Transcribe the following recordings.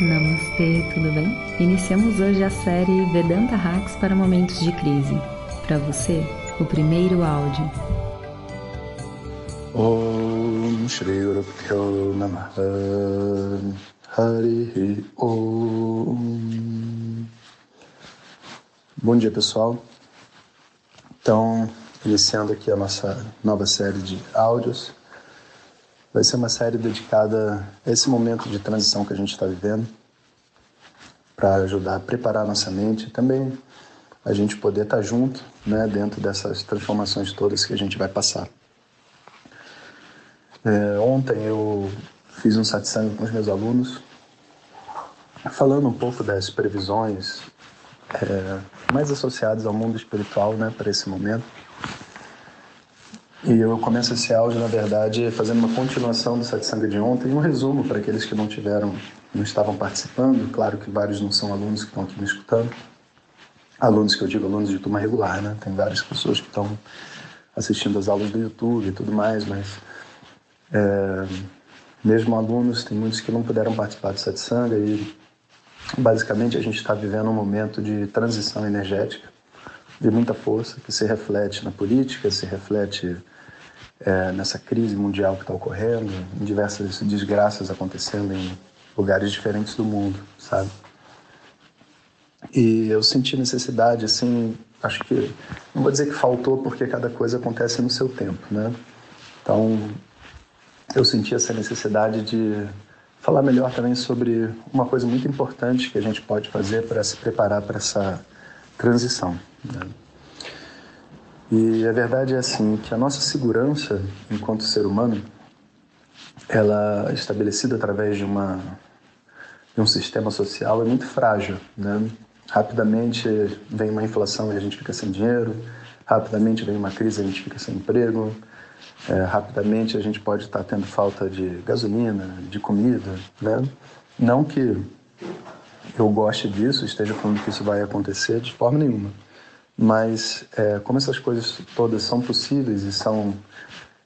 Namastê, tudo bem? Iniciamos hoje a série Vedanta Hacks para momentos de crise. Para você, o primeiro áudio. Om Shri Guru Namaha Hari Om Bom dia pessoal. Então, iniciando aqui a nossa nova série de áudios Vai ser uma série dedicada a esse momento de transição que a gente está vivendo, para ajudar a preparar nossa mente e também a gente poder estar tá junto né, dentro dessas transformações todas que a gente vai passar. É, ontem eu fiz um satsang com os meus alunos, falando um pouco das previsões é, mais associadas ao mundo espiritual né, para esse momento. E eu começo esse áudio, na verdade, fazendo uma continuação do satsang de ontem, um resumo para aqueles que não tiveram, não estavam participando. Claro que vários não são alunos que estão aqui me escutando. Alunos que eu digo alunos de turma regular, né? Tem várias pessoas que estão assistindo as aulas do YouTube e tudo mais, mas é, mesmo alunos, tem muitos que não puderam participar do satsang e basicamente a gente está vivendo um momento de transição energética de muita força que se reflete na política, se reflete é, nessa crise mundial que está ocorrendo, em diversas desgraças acontecendo em lugares diferentes do mundo, sabe? E eu senti necessidade, assim, acho que, não vou dizer que faltou, porque cada coisa acontece no seu tempo, né? Então, eu senti essa necessidade de falar melhor também sobre uma coisa muito importante que a gente pode fazer para se preparar para essa transição. Né? E a verdade é assim que a nossa segurança enquanto ser humano, ela é estabelecida através de uma de um sistema social é muito frágil, né? Rapidamente vem uma inflação e a gente fica sem dinheiro, rapidamente vem uma crise e a gente fica sem emprego, é, rapidamente a gente pode estar tendo falta de gasolina, de comida, né? Não que eu goste disso, esteja falando que isso vai acontecer de forma nenhuma. Mas é, como essas coisas todas são possíveis e são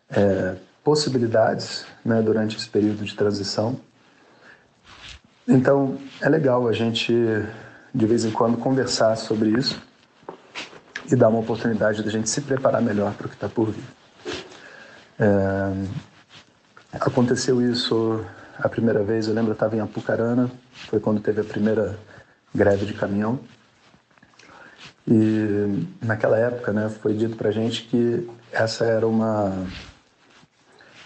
é, possibilidades né, durante esse período de transição, então é legal a gente de vez em quando conversar sobre isso e dar uma oportunidade da gente se preparar melhor para o que está por vir. É, aconteceu isso a primeira vez, eu lembro, eu estava em Apucarana, foi quando teve a primeira greve de caminhão. E naquela época, né, foi dito pra gente que essa era uma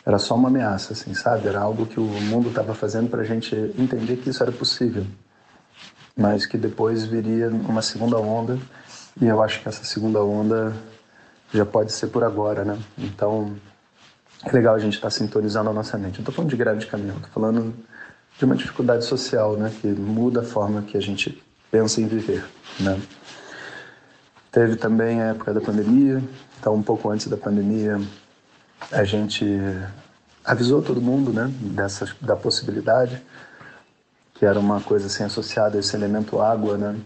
era só uma ameaça, assim, sabe? Era algo que o mundo estava fazendo para a gente entender que isso era possível, mas que depois viria uma segunda onda e eu acho que essa segunda onda já pode ser por agora, né? Então é legal a gente estar tá sintonizando a nossa mente. Não estou falando de greve de caminhão, falando de uma dificuldade social, né? Que muda a forma que a gente pensa em viver, né? Teve também a época da pandemia, então um pouco antes da pandemia a gente avisou todo mundo, né, dessa da possibilidade que era uma coisa assim associada a esse elemento água, né,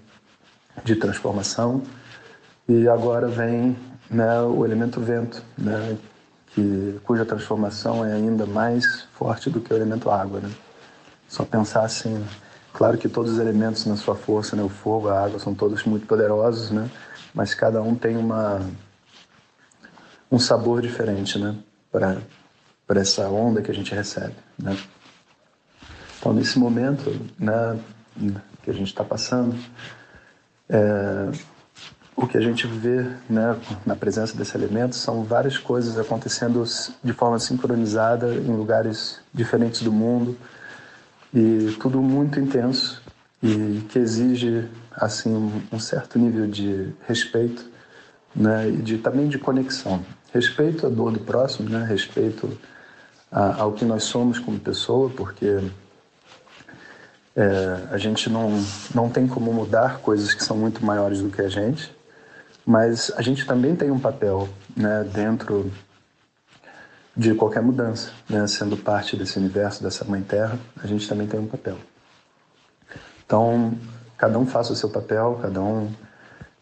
de transformação. E agora vem, né, o elemento vento, né, que cuja transformação é ainda mais forte do que o elemento água, né? Só pensar assim, claro que todos os elementos na sua força, né, o fogo, a água, são todos muito poderosos, né? Mas cada um tem uma um sabor diferente, né, para para essa onda que a gente recebe, né? Então nesse momento, né, que a gente está passando, é, o que a gente vê, né, na presença desse elemento são várias coisas acontecendo de forma sincronizada em lugares diferentes do mundo e tudo muito intenso e que exige assim um certo nível de respeito, né, e de também de conexão. Respeito à dor do próximo, né, respeito a, ao que nós somos como pessoa, porque é, a gente não não tem como mudar coisas que são muito maiores do que a gente, mas a gente também tem um papel, né, dentro de qualquer mudança, né, sendo parte desse universo, dessa mãe terra, a gente também tem um papel. Então, cada um faça o seu papel, cada um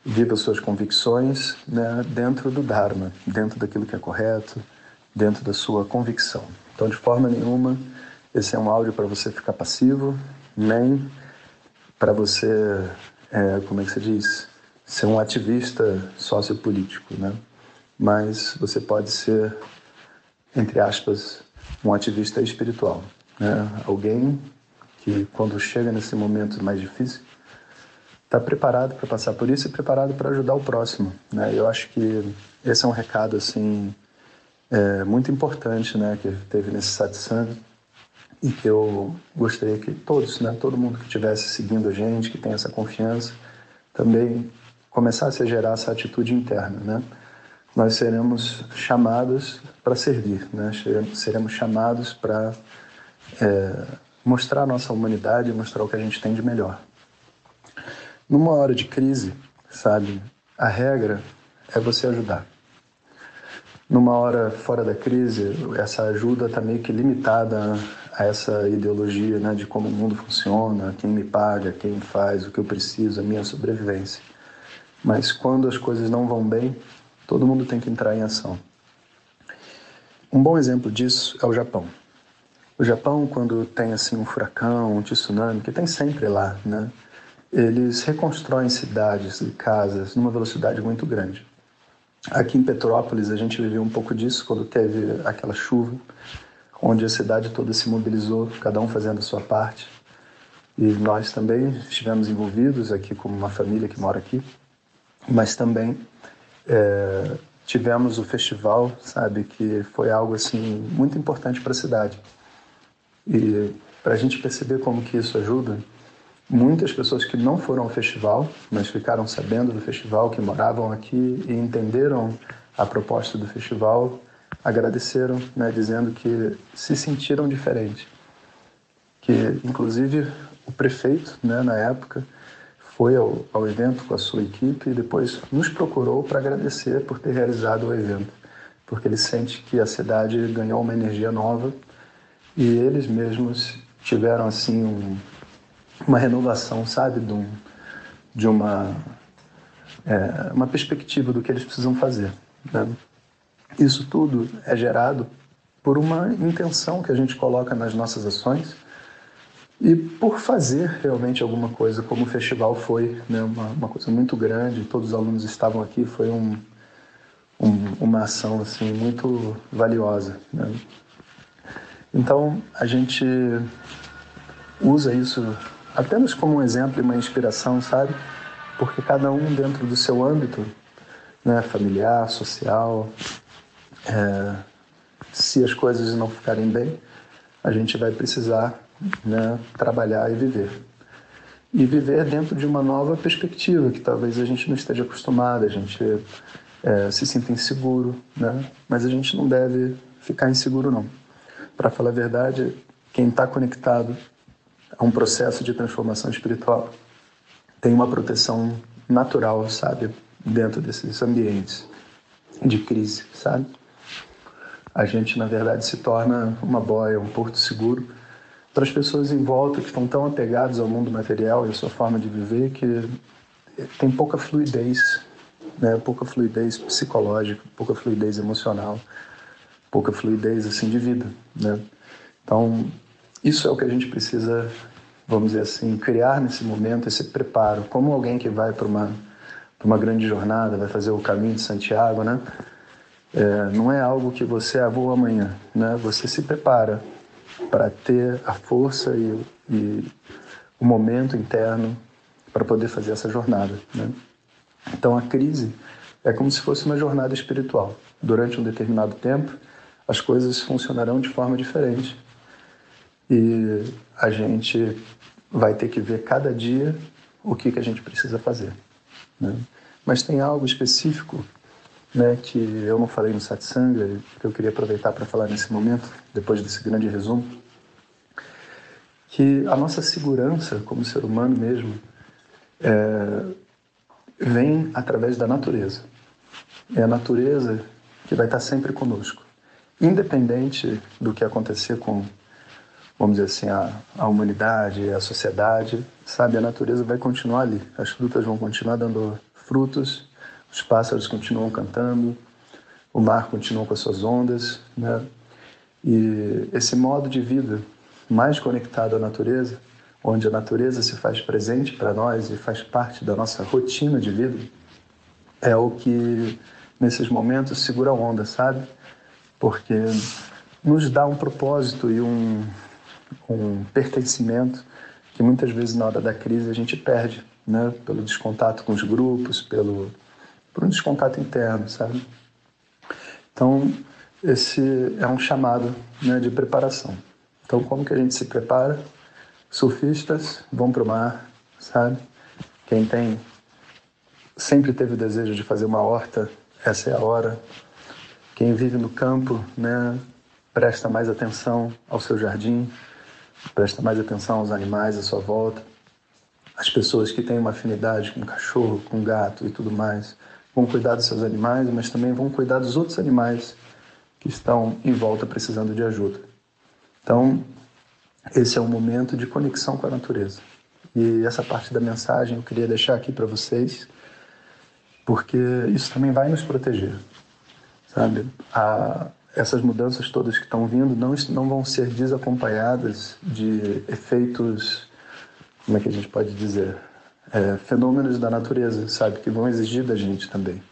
viva as suas convicções né, dentro do Dharma, dentro daquilo que é correto, dentro da sua convicção. Então, de forma nenhuma, esse é um áudio para você ficar passivo, nem para você, é, como é que se diz, ser um ativista sociopolítico, né? Mas você pode ser, entre aspas, um ativista espiritual, né? Alguém que quando chega nesse momento mais difícil está preparado para passar por isso e preparado para ajudar o próximo, né? Eu acho que esse é um recado assim é, muito importante, né? Que teve nesse satsang e que eu gostaria que todos, né? Todo mundo que estivesse seguindo a gente, que tem essa confiança, também começasse a gerar essa atitude interna, né? Nós seremos chamados para servir, né? Seremos chamados para é, mostrar a nossa humanidade, mostrar o que a gente tem de melhor. Numa hora de crise, sabe, a regra é você ajudar. Numa hora fora da crise, essa ajuda está meio que limitada a essa ideologia né, de como o mundo funciona, quem me paga, quem faz, o que eu preciso, a minha sobrevivência. Mas quando as coisas não vão bem, todo mundo tem que entrar em ação. Um bom exemplo disso é o Japão. O Japão, quando tem assim um furacão, um tsunami, que tem sempre lá, né? Eles reconstroem cidades e casas numa velocidade muito grande. Aqui em Petrópolis a gente viveu um pouco disso quando teve aquela chuva, onde a cidade toda se mobilizou, cada um fazendo a sua parte. E nós também estivemos envolvidos aqui como uma família que mora aqui, mas também é, tivemos o festival, sabe, que foi algo assim muito importante para a cidade. E para a gente perceber como que isso ajuda, muitas pessoas que não foram ao festival, mas ficaram sabendo do festival, que moravam aqui e entenderam a proposta do festival, agradeceram, né, dizendo que se sentiram diferente. Que, inclusive, o prefeito, né, na época, foi ao, ao evento com a sua equipe e depois nos procurou para agradecer por ter realizado o evento, porque ele sente que a cidade ganhou uma energia nova e eles mesmos tiveram assim um, uma renovação, sabe, de, um, de uma é, uma perspectiva do que eles precisam fazer. Né? Isso tudo é gerado por uma intenção que a gente coloca nas nossas ações e por fazer realmente alguma coisa, como o festival foi, né? uma, uma coisa muito grande, todos os alunos estavam aqui, foi um, um, uma ação assim muito valiosa. Né? Então, a gente usa isso apenas como um exemplo e uma inspiração, sabe? Porque cada um dentro do seu âmbito, né, familiar, social, é, se as coisas não ficarem bem, a gente vai precisar né, trabalhar e viver. E viver dentro de uma nova perspectiva que talvez a gente não esteja acostumado, a gente é, se sinta inseguro, né? mas a gente não deve ficar inseguro, não. Para falar a verdade, quem está conectado a um processo de transformação espiritual tem uma proteção natural, sabe, dentro desses ambientes de crise, sabe? A gente, na verdade, se torna uma boia, um porto seguro para as pessoas em volta que estão tão apegadas ao mundo material e à sua forma de viver que tem pouca fluidez, né? pouca fluidez psicológica, pouca fluidez emocional pouca fluidez assim de vida, né? Então, isso é o que a gente precisa, vamos dizer assim, criar nesse momento esse preparo, como alguém que vai para uma para uma grande jornada, vai fazer o caminho de Santiago, né? É, não é algo que você ah, vou amanhã, né? Você se prepara para ter a força e, e o momento interno para poder fazer essa jornada, né? Então a crise é como se fosse uma jornada espiritual. Durante um determinado tempo, as coisas funcionarão de forma diferente. E a gente vai ter que ver cada dia o que, que a gente precisa fazer. Né? Mas tem algo específico né, que eu não falei no satsanga, que eu queria aproveitar para falar nesse momento, depois desse grande resumo, que a nossa segurança como ser humano mesmo é, vem através da natureza. É a natureza que vai estar sempre conosco independente do que acontecer com, vamos dizer assim, a, a humanidade, a sociedade, sabe, a natureza vai continuar ali. As frutas vão continuar dando frutos, os pássaros continuam cantando, o mar continua com as suas ondas, né? E esse modo de vida mais conectado à natureza onde a natureza se faz presente para nós e faz parte da nossa rotina de vida, é o que nesses momentos segura a onda, sabe? Porque nos dá um propósito e um, um pertencimento que muitas vezes na hora da crise a gente perde, né? Pelo descontato com os grupos, pelo por um descontato interno, sabe? Então esse é um chamado né, de preparação. Então como que a gente se prepara? Surfistas vão para o mar, sabe? Quem tem sempre teve o desejo de fazer uma horta, essa é a hora. Quem vive no campo, né, presta mais atenção ao seu jardim, presta mais atenção aos animais à sua volta. As pessoas que têm uma afinidade com cachorro, com gato e tudo mais, vão cuidar dos seus animais, mas também vão cuidar dos outros animais que estão em volta precisando de ajuda. Então, esse é um momento de conexão com a natureza. E essa parte da mensagem eu queria deixar aqui para vocês, porque isso também vai nos proteger, sabe? A, essas mudanças todas que estão vindo não, não vão ser desacompanhadas de efeitos, como é que a gente pode dizer, é, fenômenos da natureza, sabe, que vão exigir da gente também.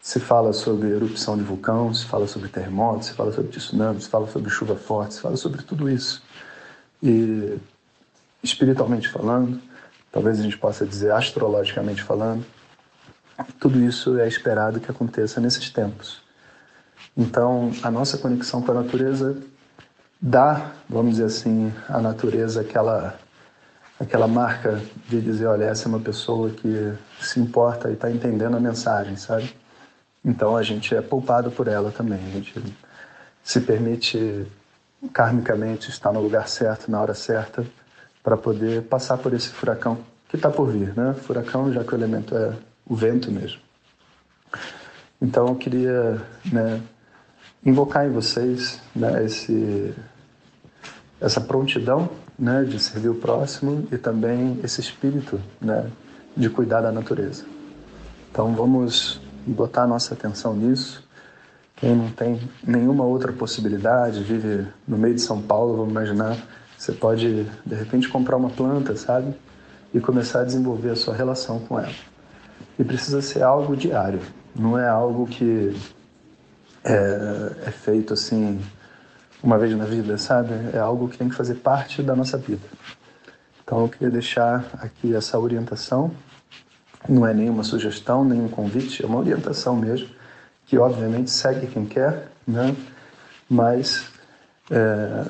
Se fala sobre erupção de vulcão, se fala sobre terremotos, se fala sobre tsunami, se fala sobre chuva forte, se fala sobre tudo isso. E espiritualmente falando, talvez a gente possa dizer astrologicamente falando, tudo isso é esperado que aconteça nesses tempos. Então, a nossa conexão com a natureza dá, vamos dizer assim, à natureza aquela aquela marca de dizer, olha, essa é uma pessoa que se importa e está entendendo a mensagem, sabe? Então a gente é poupado por ela também. A gente se permite karmicamente estar no lugar certo, na hora certa, para poder passar por esse furacão que está por vir, né? Furacão, já que o elemento é o vento mesmo. Então eu queria né, invocar em vocês né, esse, essa prontidão né, de servir o próximo e também esse espírito né, de cuidar da natureza. Então vamos botar nossa atenção nisso. Quem não tem nenhuma outra possibilidade, vive no meio de São Paulo, vamos imaginar, você pode de repente comprar uma planta, sabe? E começar a desenvolver a sua relação com ela. E precisa ser algo diário, não é algo que é, é feito assim uma vez na vida, sabe? É algo que tem que fazer parte da nossa vida. Então eu queria deixar aqui essa orientação. Não é nenhuma sugestão, nenhum convite, é uma orientação mesmo, que obviamente segue quem quer, né? Mas é,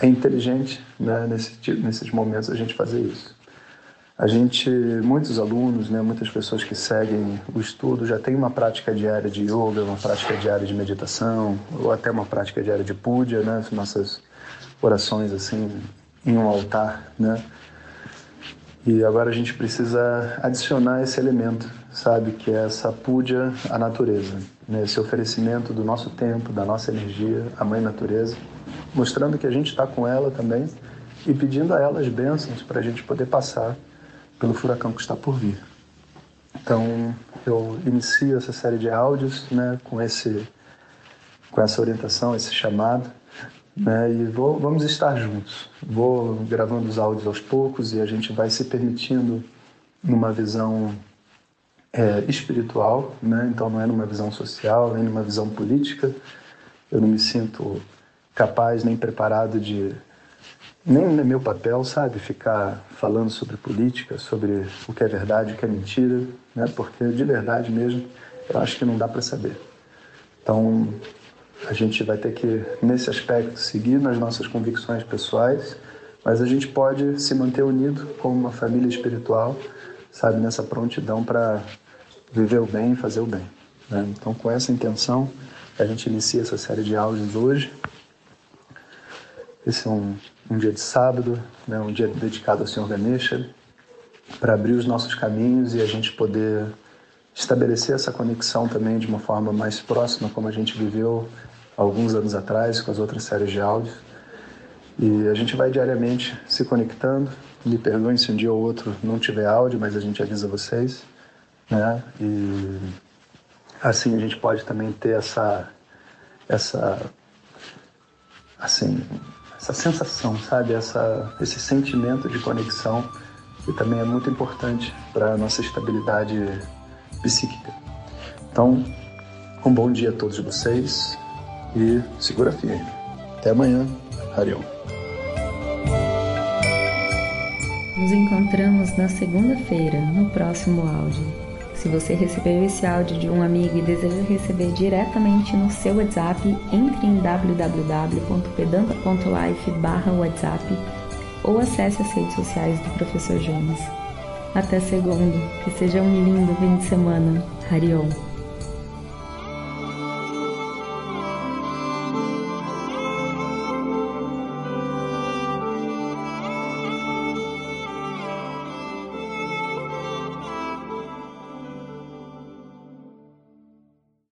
é inteligente, né? Nesse, nesses momentos a gente fazer isso. A gente, muitos alunos, né, muitas pessoas que seguem o estudo já têm uma prática diária de yoga, uma prática diária de meditação, ou até uma prática diária de puja, né, nossas orações assim em um altar, né? E agora a gente precisa adicionar esse elemento, sabe, que é essa puja à natureza, né? esse oferecimento do nosso tempo, da nossa energia à Mãe Natureza, mostrando que a gente está com ela também e pedindo a ela as bênçãos para a gente poder passar pelo furacão que está por vir. Então, eu inicio essa série de áudios né, com, esse, com essa orientação, esse chamado, né, e vou, vamos estar juntos. Vou gravando os áudios aos poucos e a gente vai se permitindo numa visão é, espiritual, né, então não é numa visão social, nem numa visão política. Eu não me sinto capaz nem preparado de nem é meu papel, sabe, ficar falando sobre política, sobre o que é verdade, o que é mentira, né? Porque de verdade mesmo, eu acho que não dá para saber. Então, a gente vai ter que nesse aspecto seguir nas nossas convicções pessoais, mas a gente pode se manter unido como uma família espiritual, sabe, nessa prontidão para viver o bem e fazer o bem. Né? Então, com essa intenção, a gente inicia essa série de áudios hoje. Esse é um um dia de sábado, né, um dia dedicado ao Senhor Ganesha, para abrir os nossos caminhos e a gente poder estabelecer essa conexão também de uma forma mais próxima, como a gente viveu alguns anos atrás com as outras séries de áudios. E a gente vai diariamente se conectando. Me perdoem se um dia ou outro não tiver áudio, mas a gente avisa vocês, né? E assim a gente pode também ter essa essa assim essa sensação, sabe? Essa, esse sentimento de conexão que também é muito importante para a nossa estabilidade psíquica. Então, um bom dia a todos vocês e segura firme. Até amanhã. Harion. Nos encontramos na segunda-feira, no próximo áudio. Se você recebeu esse áudio de um amigo e deseja receber diretamente no seu WhatsApp, entre em www.pedanta.life/whatsapp ou acesse as redes sociais do Professor Jonas. Até segunda, que seja um lindo fim de semana. Harion.